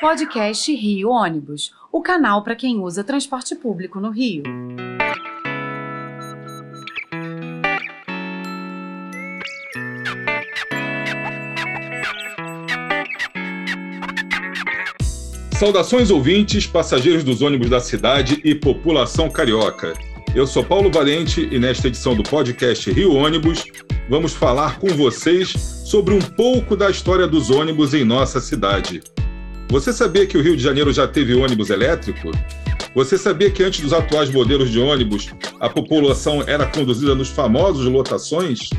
Podcast Rio Ônibus, o canal para quem usa transporte público no Rio. Saudações ouvintes, passageiros dos ônibus da cidade e população carioca. Eu sou Paulo Valente e nesta edição do podcast Rio Ônibus vamos falar com vocês sobre um pouco da história dos ônibus em nossa cidade. Você sabia que o Rio de Janeiro já teve ônibus elétrico? Você sabia que antes dos atuais modelos de ônibus, a população era conduzida nos famosos lotações?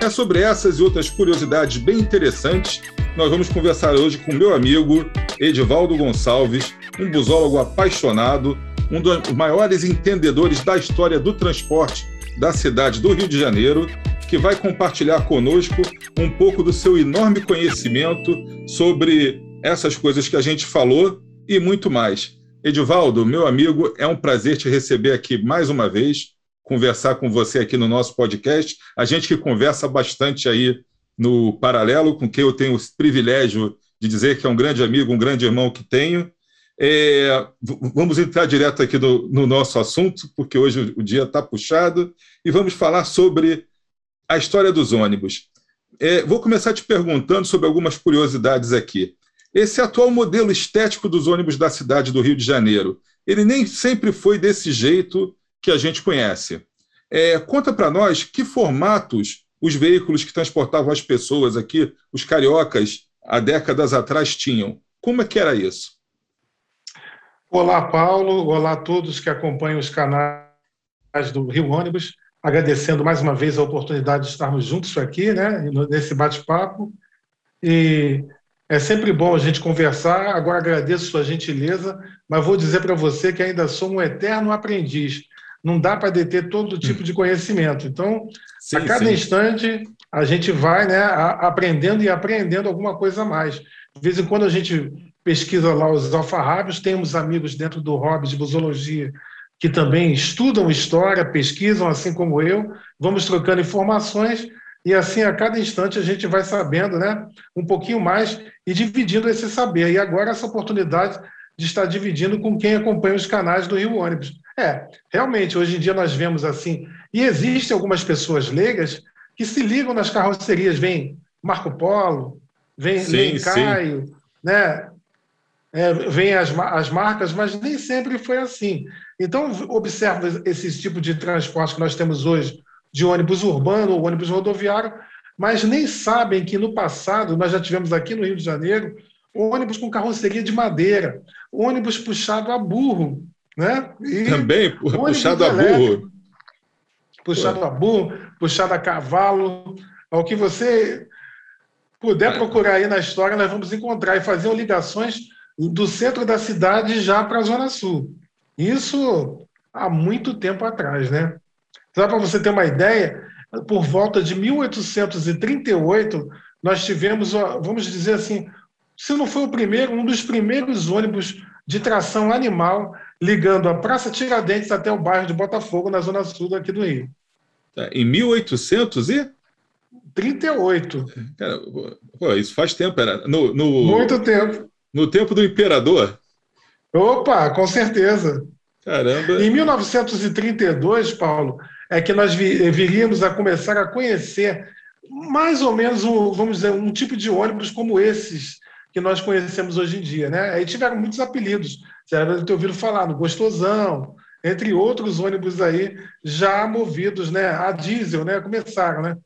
É sobre essas e outras curiosidades bem interessantes nós vamos conversar hoje com meu amigo Edivaldo Gonçalves, um busólogo apaixonado, um dos maiores entendedores da história do transporte da cidade do Rio de Janeiro, que vai compartilhar conosco um pouco do seu enorme conhecimento sobre essas coisas que a gente falou e muito mais. Edivaldo, meu amigo, é um prazer te receber aqui mais uma vez, conversar com você aqui no nosso podcast. A gente que conversa bastante aí no paralelo, com quem eu tenho o privilégio de dizer que é um grande amigo, um grande irmão que tenho. É, vamos entrar direto aqui no, no, nosso assunto, porque hoje o dia está puxado, e vamos falar sobre a história dos ônibus. É, vou começar te perguntando sobre algumas curiosidades aqui. Esse atual modelo estético dos ônibus da cidade do Rio de Janeiro, ele nem sempre foi desse jeito que a gente conhece. É, conta para nós que formatos os veículos que transportavam as pessoas aqui, os cariocas, há décadas atrás tinham. Como é que era isso? Olá, Paulo. Olá a todos que acompanham os canais do Rio Ônibus. Agradecendo mais uma vez a oportunidade de estarmos juntos aqui, né, nesse bate-papo. E é sempre bom a gente conversar. Agora agradeço sua gentileza, mas vou dizer para você que ainda sou um eterno aprendiz. Não dá para deter todo tipo de conhecimento. Então, sim, a cada sim. instante, a gente vai né, aprendendo e aprendendo alguma coisa a mais. De vez em quando a gente pesquisa lá os alfarrábios, temos amigos dentro do hobby de busologia que também estudam história, pesquisam, assim como eu, vamos trocando informações e assim a cada instante a gente vai sabendo né, um pouquinho mais e dividindo esse saber. E agora essa oportunidade de estar dividindo com quem acompanha os canais do Rio Ônibus. É, realmente, hoje em dia nós vemos assim, e existem algumas pessoas leigas que se ligam nas carrocerias, vem Marco Polo, vem, sim, vem Caio, sim. né? É, vem as, as marcas, mas nem sempre foi assim. Então, observa esse tipo de transporte que nós temos hoje, de ônibus urbano ou ônibus rodoviário, mas nem sabem que no passado nós já tivemos aqui no Rio de Janeiro ônibus com carroceria de madeira, ônibus puxado a burro, né? E Também puxado a burro. Puxado a burro, puxado a cavalo, ao que você puder procurar aí na história, nós vamos encontrar e fazer ligações do centro da cidade já para a Zona Sul. Isso há muito tempo atrás, né? Só para você ter uma ideia, por volta de 1838, nós tivemos, vamos dizer assim, se não foi o primeiro, um dos primeiros ônibus de tração animal ligando a Praça Tiradentes até o bairro de Botafogo, na zona sul aqui do Rio. Tá, em 1838. 38. Cara, pô, isso faz tempo, era no, no, muito tempo. No tempo do imperador. Opa, com certeza. Caramba. Em 1932, Paulo, é que nós viríamos a começar a conhecer mais ou menos, um, vamos dizer, um tipo de ônibus como esses que nós conhecemos hoje em dia. Né? Aí tiveram muitos apelidos. Você deve ter ouvido falar no Gostosão, entre outros ônibus aí já movidos né, a diesel, né? Começaram, né?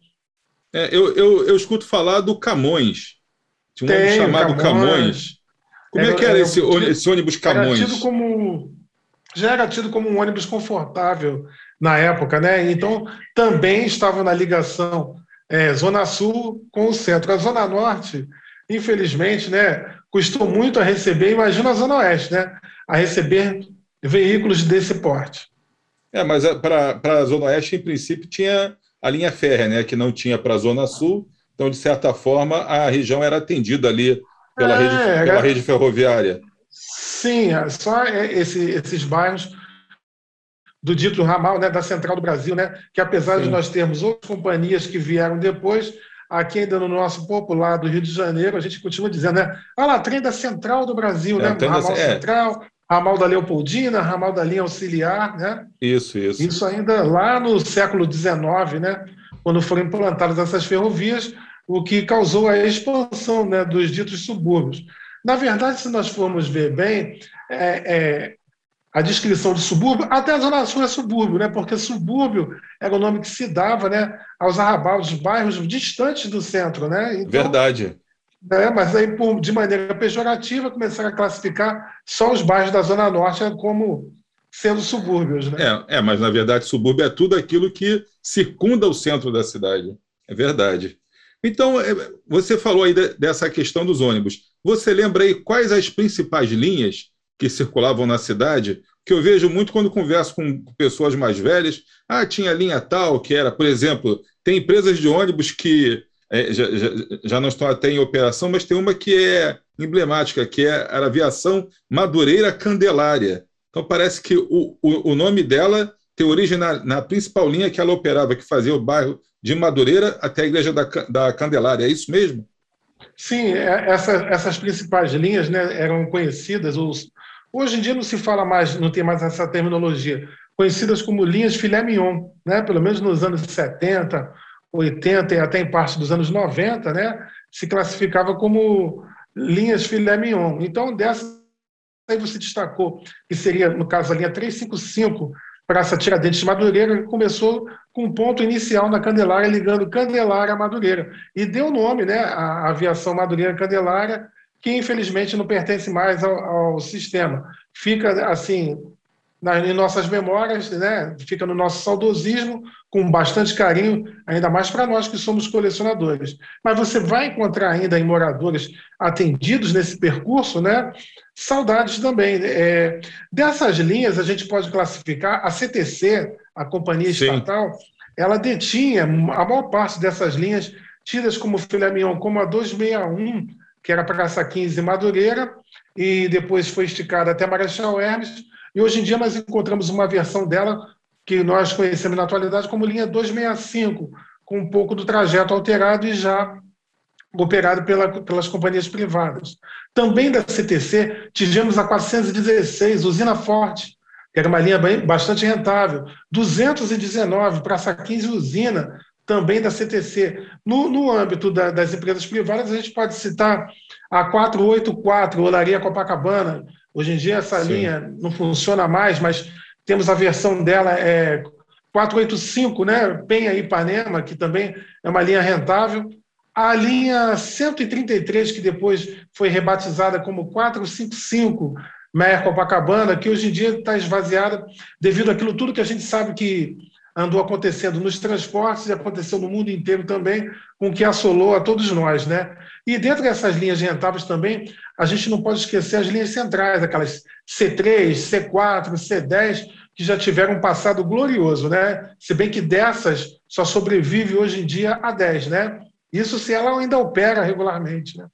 É, eu, eu, eu escuto falar do Camões. Tinha um ônibus chamado Camões. Camões. Como é, que era, esse, esse, ônibus Camões? Era tido como, já era tido como um ônibus confortável na época, né? Então também estava na ligação é, Zona Sul com o centro. A Zona Norte infelizmente, né, custou muito a receber, imagina a Zona Oeste, né, a receber veículos desse porte. É, mas é, para a Zona Oeste, em princípio, tinha a linha férrea, né, que não tinha para a Zona Sul, então, de certa forma, a região era atendida ali pela, é, rede, pela era... rede ferroviária. Sim, é só esse, esses bairros do dito ramal, né, da Central do Brasil, né, que apesar Sim. de nós termos outras companhias que vieram depois, aqui ainda no nosso popular do Rio de Janeiro, a gente continua dizendo, né? Olha lá, trem da Central do Brasil, é, né? Ramal da... É. Central, ramal da Leopoldina, ramal da linha auxiliar, né? Isso, isso. Isso ainda lá no século XIX, né? Quando foram implantadas essas ferrovias, o que causou a expansão né, dos ditos subúrbios. Na verdade, se nós formos ver bem, é, é, a descrição de subúrbio, até a Zona Sul é subúrbio, né? porque subúrbio era o nome que se dava né, aos arrabalos, bairros distantes do centro. Né? Então, Verdade. Né, mas aí, por, de maneira pejorativa, começaram a classificar só os bairros da Zona Norte como sendo subúrbios. Né? É, é, mas na verdade subúrbio é tudo aquilo que circunda o centro da cidade. É verdade. Então, é, você falou aí dessa questão dos ônibus. Você lembra aí quais as principais linhas que circulavam na cidade? Que eu vejo muito quando converso com pessoas mais velhas. Ah, tinha linha tal, que era, por exemplo, tem empresas de ônibus que é, já, já, já, não estão até em operação, mas tem uma que é emblemática, que é a aviação Madureira Candelária. Então, parece que o, o, o nome dela tem origem na, na principal linha que ela operava, que fazia o bairro de Madureira até a Igreja da, da Candelária, é isso mesmo? Sim, é, essa, essas principais linhas né, eram conhecidas, os, hoje em dia não se fala mais, não tem mais essa terminologia, conhecidas como linhas filé mignon, né, pelo menos nos anos 70, 80 e até em parte dos anos 90, né, se classificava como linhas filé mignon. Então, dessas aí você destacou que seria, no caso, a linha 355, Praça Tiradentes de Madureira, que começou com um ponto inicial na Candelária, ligando Candelária a Madureira. E deu nome né, à aviação Madureira-Candelária, que infelizmente não pertence mais ao, ao sistema. Fica, assim, na, em nossas memórias, né, fica no nosso saudosismo, com bastante carinho, ainda mais para nós que somos colecionadores. Mas você vai encontrar ainda em moradores atendidos nesse percurso, né, saudades também. É, dessas linhas, a gente pode classificar a CTC, a companhia Sim. estatal, ela detinha a maior parte dessas linhas tidas como filé mignon, como a 261, que era Praça 15 Madureira, e depois foi esticada até Marechal Hermes, e hoje em dia nós encontramos uma versão dela que nós conhecemos na atualidade como linha 265, com um pouco do trajeto alterado e já operado pela, pelas companhias privadas. Também da CTC, tivemos a 416, Usina Forte, que era uma linha bem, bastante rentável. 219, Praça 15 Usina, também da CTC. No, no âmbito da, das empresas privadas, a gente pode citar a 484, Olaria Copacabana, Hoje em dia essa Sim. linha não funciona mais, mas temos a versão dela é 485, né? Penha Ipanema, que também é uma linha rentável. A linha 133, que depois foi rebatizada como 455, Meia Copacabana, que hoje em dia está esvaziada devido àquilo tudo que a gente sabe que andou acontecendo nos transportes e aconteceu no mundo inteiro também, com o que assolou a todos nós, né? E dentro dessas linhas rentáveis também, a gente não pode esquecer as linhas centrais, aquelas C3, C4, C10, que já tiveram um passado glorioso, né? Se bem que dessas só sobrevive hoje em dia a 10, né? Isso se ela ainda opera regularmente, né?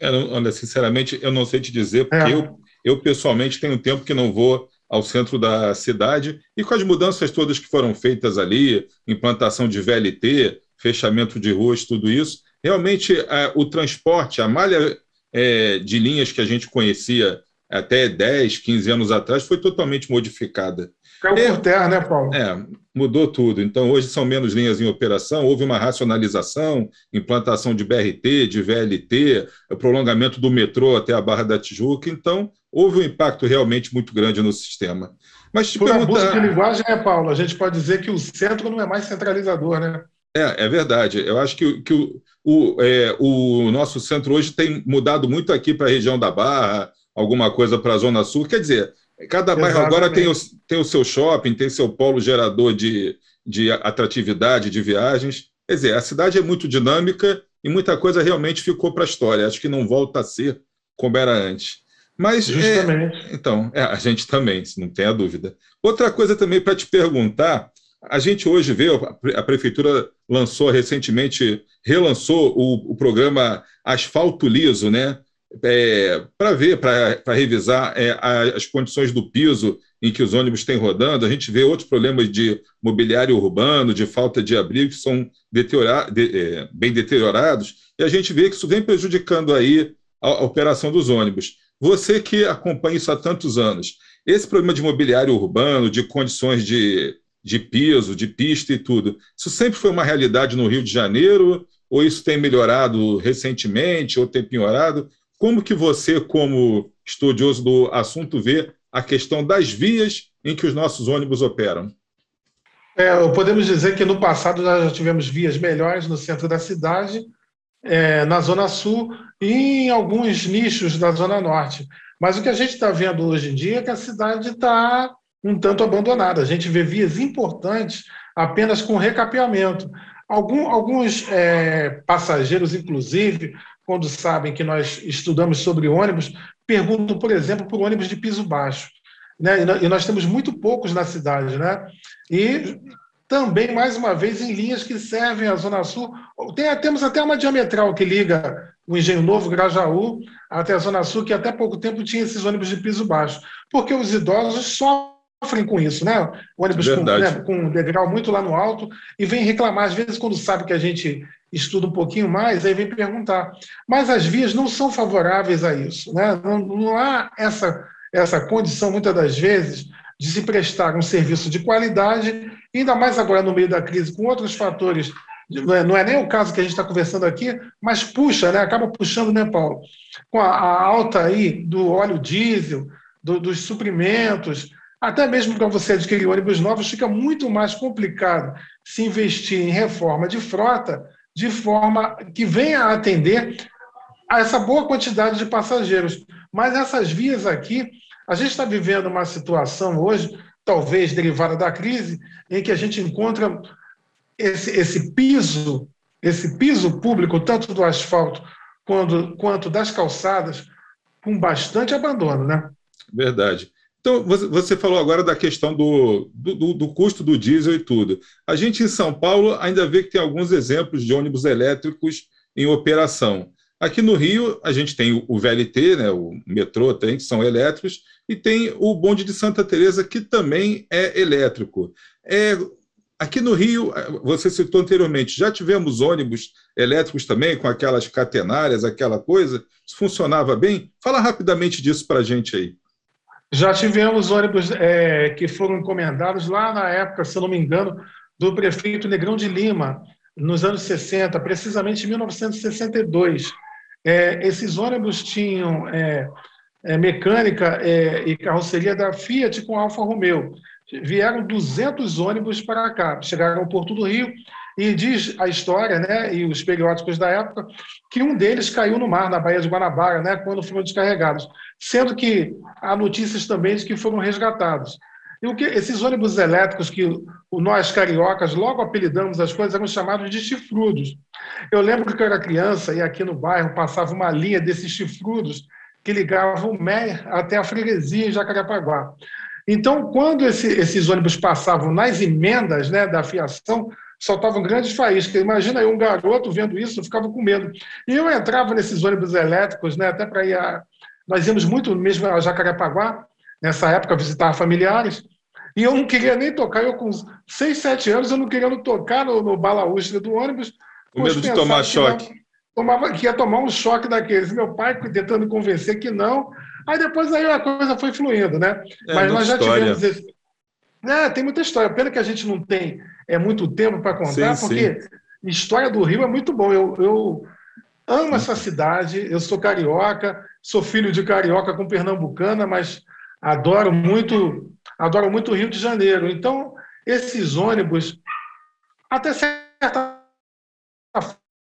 É, sinceramente, eu não sei te dizer, porque é. eu, eu pessoalmente tenho tempo que não vou ao centro da cidade e com as mudanças todas que foram feitas ali, implantação de VLT, fechamento de ruas, tudo isso, realmente o transporte, a malha é, de linhas que a gente conhecia até 10, 15 anos atrás foi totalmente modificada. Caiu é, por terra, né, Paulo? É, mudou tudo. Então, hoje são menos linhas em operação, houve uma racionalização, implantação de BRT, de VLT, prolongamento do metrô até a Barra da Tijuca. Então, houve um impacto realmente muito grande no sistema. Mas te Por perguntar... abuso de linguagem, né, Paulo? A gente pode dizer que o centro não é mais centralizador, né? É, é verdade. Eu acho que, que o, o, é, o nosso centro hoje tem mudado muito aqui para a região da Barra, alguma coisa para a Zona Sul. Quer dizer, cada bairro agora tem o, tem o seu shopping, tem seu polo gerador de, de atratividade, de viagens. Quer dizer, a cidade é muito dinâmica e muita coisa realmente ficou para a história. Acho que não volta a ser como era antes. Mas, é, Justamente. É, então, é, a gente também, não tem a dúvida. Outra coisa também para te perguntar, a gente hoje vê, a prefeitura lançou recentemente, relançou o, o programa Asfalto Liso, né? É, para ver, para revisar é, as condições do piso em que os ônibus têm rodando. A gente vê outros problemas de mobiliário urbano, de falta de abrigo, que são deteriora, de, é, bem deteriorados, e a gente vê que isso vem prejudicando aí a, a operação dos ônibus. Você que acompanha isso há tantos anos, esse problema de mobiliário urbano, de condições de, de piso, de pista e tudo, isso sempre foi uma realidade no Rio de Janeiro? Ou isso tem melhorado recentemente, ou tem piorado? Como que você, como estudioso do assunto, vê a questão das vias em que os nossos ônibus operam? É, podemos dizer que no passado nós já tivemos vias melhores no centro da cidade, é, na Zona Sul e em alguns nichos da Zona Norte. Mas o que a gente está vendo hoje em dia é que a cidade está um tanto abandonada. A gente vê vias importantes apenas com recapeamento. Algum, alguns é, passageiros, inclusive, quando sabem que nós estudamos sobre ônibus, perguntam, por exemplo, por ônibus de piso baixo. Né? E nós temos muito poucos na cidade. Né? E também, mais uma vez, em linhas que servem à Zona Sul. Tem, temos até uma diametral que liga o Engenho Novo, Grajaú, até a Zona Sul, que até pouco tempo tinha esses ônibus de piso baixo. Porque os idosos sofrem com isso, né? Ônibus com, né, com um degrau muito lá no alto e vem reclamar. Às vezes, quando sabe que a gente estuda um pouquinho mais, aí vem perguntar. Mas as vias não são favoráveis a isso. Né? Não, não há essa, essa condição, muitas das vezes, de se prestar um serviço de qualidade, ainda mais agora no meio da crise, com outros fatores. Não é, não é nem o caso que a gente está conversando aqui, mas puxa, né? acaba puxando, né, Paulo? Com a, a alta aí do óleo diesel, do, dos suprimentos, até mesmo para você adquirir ônibus novos, fica muito mais complicado se investir em reforma de frota de forma que venha a atender a essa boa quantidade de passageiros. Mas essas vias aqui, a gente está vivendo uma situação hoje, talvez derivada da crise, em que a gente encontra esse, esse piso, esse piso público, tanto do asfalto quanto, quanto das calçadas, com bastante abandono, né? Verdade. Então, você falou agora da questão do, do, do, custo do diesel e tudo. A gente em São Paulo ainda vê que tem alguns exemplos de ônibus elétricos em operação. Aqui no Rio, a gente tem o VLT, né, o metrô tem, que são elétricos, e tem o bonde de Santa Teresa que também é elétrico. É, aqui no Rio, você citou anteriormente, já tivemos ônibus elétricos também, com aquelas catenárias, aquela coisa? Isso funcionava bem? Fala rapidamente disso para a gente aí. Já tivemos ônibus é, que foram encomendados lá na época, se não me engano, do prefeito Negrão de Lima, nos anos 60, precisamente em 1962. É, esses ônibus tinham é, é mecânica é, e carroceria da Fiat com Alfa Romeo. Vieram 200 ônibus para cá, chegaram ao Porto do Rio e diz a história, né, e os periódicos da época, que um deles caiu no mar, na Baía de Guanabara, né, quando foram descarregados, sendo que há notícias também de que foram resgatados. E o que esses ônibus elétricos que nós cariocas logo apelidamos as coisas eram chamados de chifrudos. Eu lembro que eu era criança e aqui no bairro passava uma linha desses chifrudos que ligava o Meia até a freguesia em Jacarepaguá. Então, quando esse, esses ônibus passavam nas emendas né, da fiação, soltavam grandes faíscas. Imagina aí um garoto vendo isso, eu ficava com medo. E eu entrava nesses ônibus elétricos, né, até para ir a... Nós íamos muito mesmo a Jacarepaguá, nessa época, visitar familiares, e eu não queria nem tocar. Eu, com seis, sete anos, eu não queria tocar no, no balaústre do ônibus. Com medo de tomar choque. Não, tomava, que ia tomar um choque daqueles. Meu pai tentando convencer que não. Aí depois aí a coisa foi fluindo, né? É, Mas nós já história. tivemos esse. É, tem muita história. Pena que a gente não tem é muito tempo para contar, sim, porque sim. história do Rio é muito bom. Eu, eu amo essa cidade, eu sou carioca, sou filho de carioca com pernambucana, mas adoro muito, adoro muito o Rio de Janeiro. Então, esses ônibus, até certa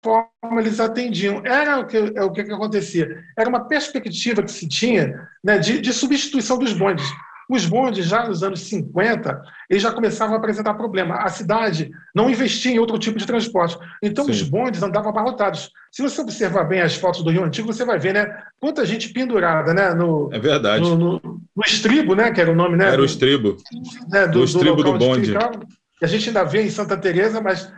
forma, eles atendiam. Era o que, é o que acontecia. Era uma perspectiva que se tinha né, de, de substituição dos bondes. Os bondes, já nos anos 50, eles já começavam a apresentar problema. A cidade não investia em outro tipo de transporte. Então, Sim. os bondes andavam abarrotados. Se você observar bem as fotos do Rio Antigo, você vai ver né, quanta gente pendurada né, no, é verdade. No, no, no estribo, né, que era o nome. Né, era o estribo. Né, do, o estribo do, do bonde. a gente ainda vê em Santa Teresa, mas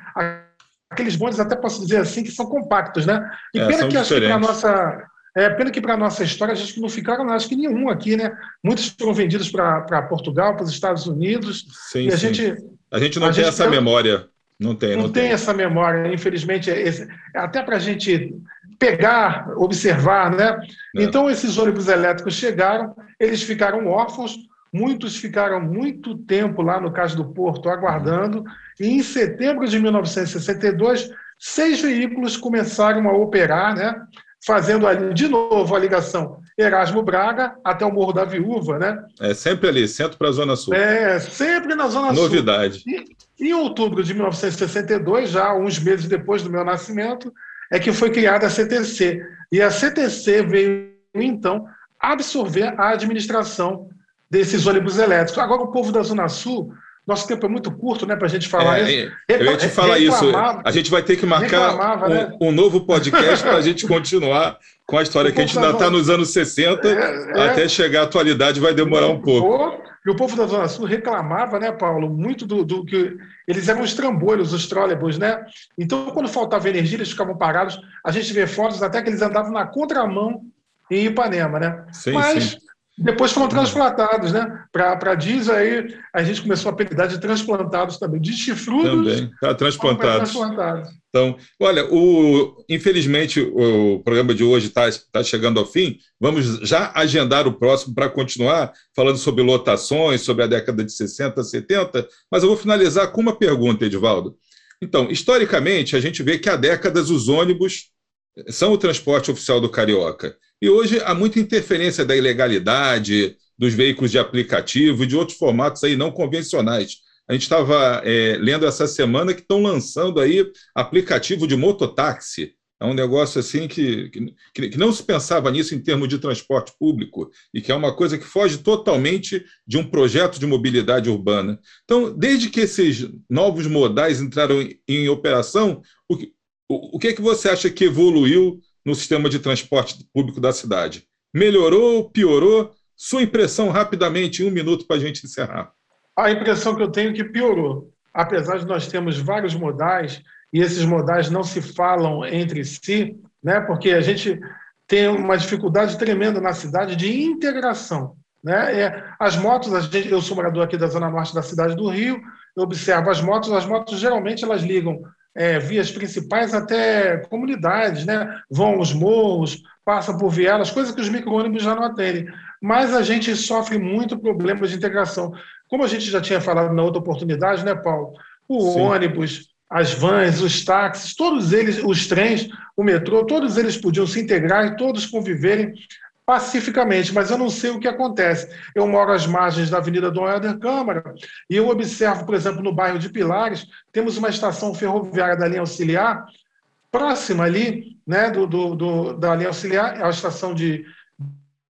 aqueles bondes, até posso dizer assim, que são compactos. Né? E é, pena que acho que para a nossa É, pena que para a nossa história, a gente não ficaram, acho que nenhum aqui, né? Muitos foram vendidos para Portugal, para os Estados Unidos. Sim, e a sim. gente. A gente não a tem gente essa memória. Não tem, não, não tem. tem. essa memória, infelizmente, esse, até para a gente pegar, observar, né? É. Então, esses ônibus elétricos chegaram, eles ficaram órfãos, muitos ficaram muito tempo lá no Cais do Porto aguardando, e em setembro de 1962, seis veículos começaram a operar, né? Fazendo ali, de novo a ligação Erasmo Braga até o Morro da Viúva, né? É sempre ali, centro para a Zona Sul. É, sempre na Zona Novidade. Sul. Novidade. Em outubro de 1962, já uns meses depois do meu nascimento, é que foi criada a CTC. E a CTC veio, então, absorver a administração desses ônibus elétricos. Agora, o povo da Zona Sul, nosso tempo é muito curto né, para a gente falar é, isso. Eu ia te falar isso. A gente vai ter que marcar um, né? um novo podcast para a gente continuar com a história que a gente ainda está nos anos 60, é, é, até chegar à atualidade vai demorar um pouco. E o povo da Zona Sul reclamava, né, Paulo, muito do, do que eles eram os trambolhos, os trólebus, né? Então, quando faltava energia, eles ficavam parados. A gente vê fotos até que eles andavam na contramão em Ipanema, né? Sim, Mas sim. Depois foram transplantados, né? Para diesel, aí a gente começou a apelidar de transplantados também, de chifrudos. Também, tá, transplantados. transplantados. Então, olha, o, infelizmente o programa de hoje está tá chegando ao fim. Vamos já agendar o próximo para continuar falando sobre lotações, sobre a década de 60, 70, mas eu vou finalizar com uma pergunta, Edivaldo. Então, historicamente, a gente vê que há décadas os ônibus são o transporte oficial do Carioca. E hoje há muita interferência da ilegalidade, dos veículos de aplicativo e de outros formatos aí não convencionais. A gente estava é, lendo essa semana que estão lançando aí aplicativo de mototáxi. É um negócio assim que, que, que, não se pensava nisso em termos de transporte público e que é uma coisa que foge totalmente de um projeto de mobilidade urbana. Então, desde que esses novos modais entraram em, em operação, o, o, o que, é que você acha que evoluiu no sistema de transporte público da cidade? Melhorou, piorou? Sua impressão rapidamente, em um minuto para a gente encerrar. A impressão que eu tenho é que piorou. Apesar de nós termos vários modais e esses modais não se falam entre si, né? porque a gente tem uma dificuldade tremenda na cidade de integração. Né? É, as motos, a gente, eu sou morador aqui da zona norte da cidade do Rio, eu observo as motos, as motos geralmente elas ligam é, vias principais até comunidades, né? vão os morros, passam por vielas, coisas que os micro-ônibus já não atendem. Mas a gente sofre muito problemas de integração. Como a gente já tinha falado na outra oportunidade, né, Paulo? O Sim. ônibus, as vans, os táxis, todos eles, os trens, o metrô, todos eles podiam se integrar e todos conviverem pacificamente, mas eu não sei o que acontece. Eu moro às margens da Avenida Dom Helder Câmara e eu observo, por exemplo, no bairro de Pilares, temos uma estação ferroviária da linha auxiliar, próxima ali, né, do, do, do da linha auxiliar, é a estação de,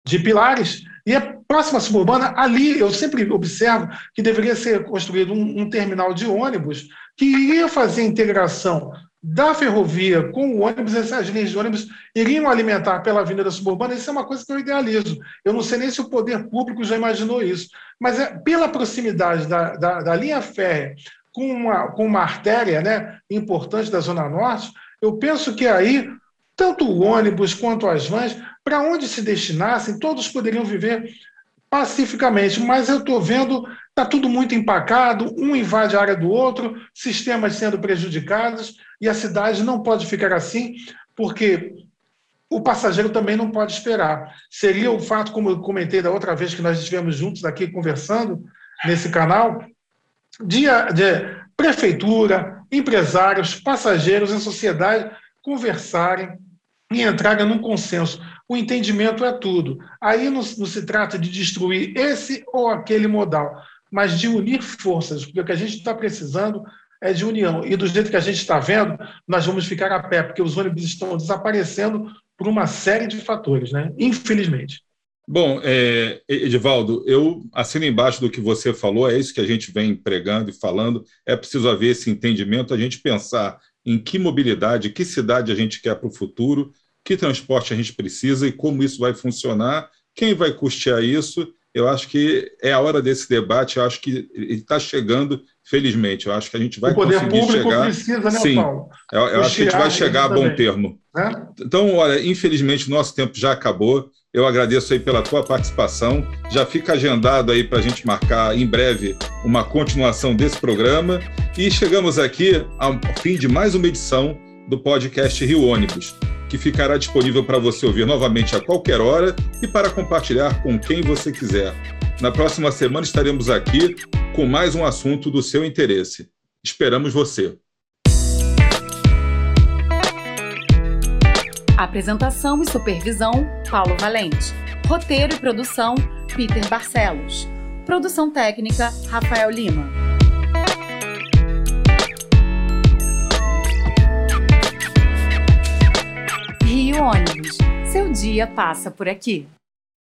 de Pilares, e a próxima suburbana, ali eu sempre observo que deveria ser construído um, um terminal de ônibus que ia fazer integração da ferrovia com o ônibus, essas linhas de ônibus iriam alimentar pela Avenida Suburbana, isso é uma coisa que eu idealizo. Eu não sei nem se o poder público já imaginou isso, mas é pela proximidade da, da, da linha férrea com uma, com uma artéria né, importante da Zona Norte, eu penso que aí, tanto o ônibus quanto as vans, para onde se destinassem, todos poderiam viver pacificamente, mas eu estou vendo está tudo muito empacado, um invade a área do outro, sistemas sendo prejudicados, e a cidade não pode ficar assim, porque o passageiro também não pode esperar. Seria o fato, como eu comentei da outra vez que nós estivemos juntos aqui conversando nesse canal, de, de prefeitura, empresários, passageiros e sociedade conversarem e entrarem num consenso. O entendimento é tudo. Aí não, não se trata de destruir esse ou aquele modal mas de unir forças, porque o que a gente está precisando é de união. E do jeito que a gente está vendo, nós vamos ficar a pé, porque os ônibus estão desaparecendo por uma série de fatores, né? infelizmente. Bom, é, Edivaldo, eu assino embaixo do que você falou, é isso que a gente vem pregando e falando. É preciso haver esse entendimento, a gente pensar em que mobilidade, que cidade a gente quer para o futuro, que transporte a gente precisa e como isso vai funcionar, quem vai custear isso eu acho que é a hora desse debate, eu acho que ele está chegando, felizmente, eu acho que a gente vai o poder conseguir público chegar... precisa, né, Sim, Paulo? eu, eu acho que a gente vai chegar a bom também. termo. Né? Então, olha, infelizmente, nosso tempo já acabou. Eu agradeço aí pela tua participação. Já fica agendado aí para a gente marcar em breve uma continuação desse programa. E chegamos aqui ao fim de mais uma edição do podcast Rio Ônibus, que ficará disponível para você ouvir novamente a qualquer hora e para compartilhar com quem você quiser. Na próxima semana estaremos aqui com mais um assunto do seu interesse. Esperamos você. Apresentação e supervisão: Paulo Valente. Roteiro e produção: Peter Barcelos. Produção técnica: Rafael Lima. Ônibus. Seu dia passa por aqui.